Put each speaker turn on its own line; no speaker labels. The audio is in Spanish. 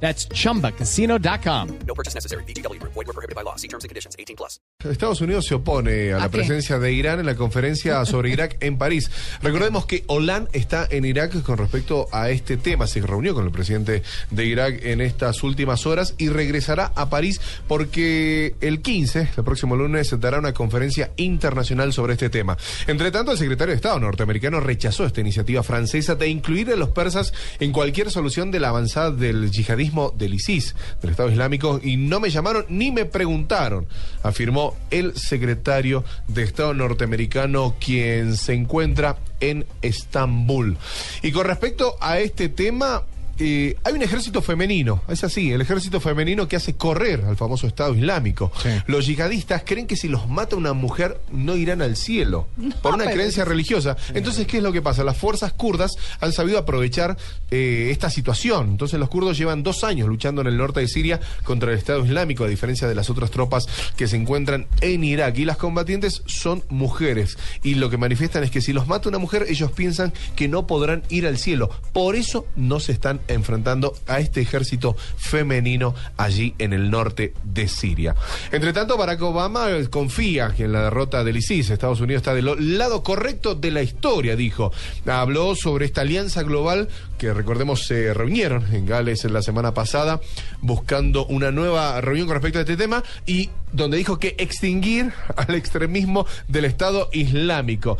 That's chumbacasino.com.
No purchase necessary. BGW. Void were prohibited by law. See terms and conditions. 18 plus.
Estados Unidos se opone a la presencia de Irán en la conferencia sobre Irak en París. Recordemos que Hollande está en Irak con respecto a este tema. Se reunió con el presidente de Irak en estas últimas horas y regresará a París porque el 15, el próximo lunes, se dará una conferencia internacional sobre este tema. Entre tanto, el secretario de Estado norteamericano rechazó esta iniciativa francesa de incluir a los persas en cualquier solución de la avanzada del yihadismo del ISIS, del Estado Islámico, y no me llamaron ni me preguntaron, afirmó el secretario de Estado norteamericano, quien se encuentra en Estambul. Y con respecto a este tema, eh, hay un ejército femenino, es así, el ejército femenino que hace correr al famoso Estado Islámico. Los yihadistas creen que si los mata una mujer no irán al cielo, por una
pero
creencia religiosa. Entonces, ¿qué es lo que pasa? Las fuerzas kurdas han sabido aprovechar eh, esta situación. Entonces, los kurdos llevan dos años luchando en el norte de Siria contra el Estado Islámico, a diferencia de las otras tropas que se encuentran en Irak. Y las combatientes son mujeres. Y lo que manifiestan es que si los mata una mujer, ellos piensan que no podrán ir al cielo. Por eso no se están enfrentando a este ejército femenino allí en el norte de Siria. Entre tanto, Barack Obama eh, confía que en la derrota del ISIS, Estados Unidos está del lado correcto de la historia, dijo. Habló sobre esta alianza global que recordemos se reunieron en Gales en la semana pasada buscando una nueva reunión con respecto a este tema y donde dijo que extinguir al extremismo del Estado Islámico.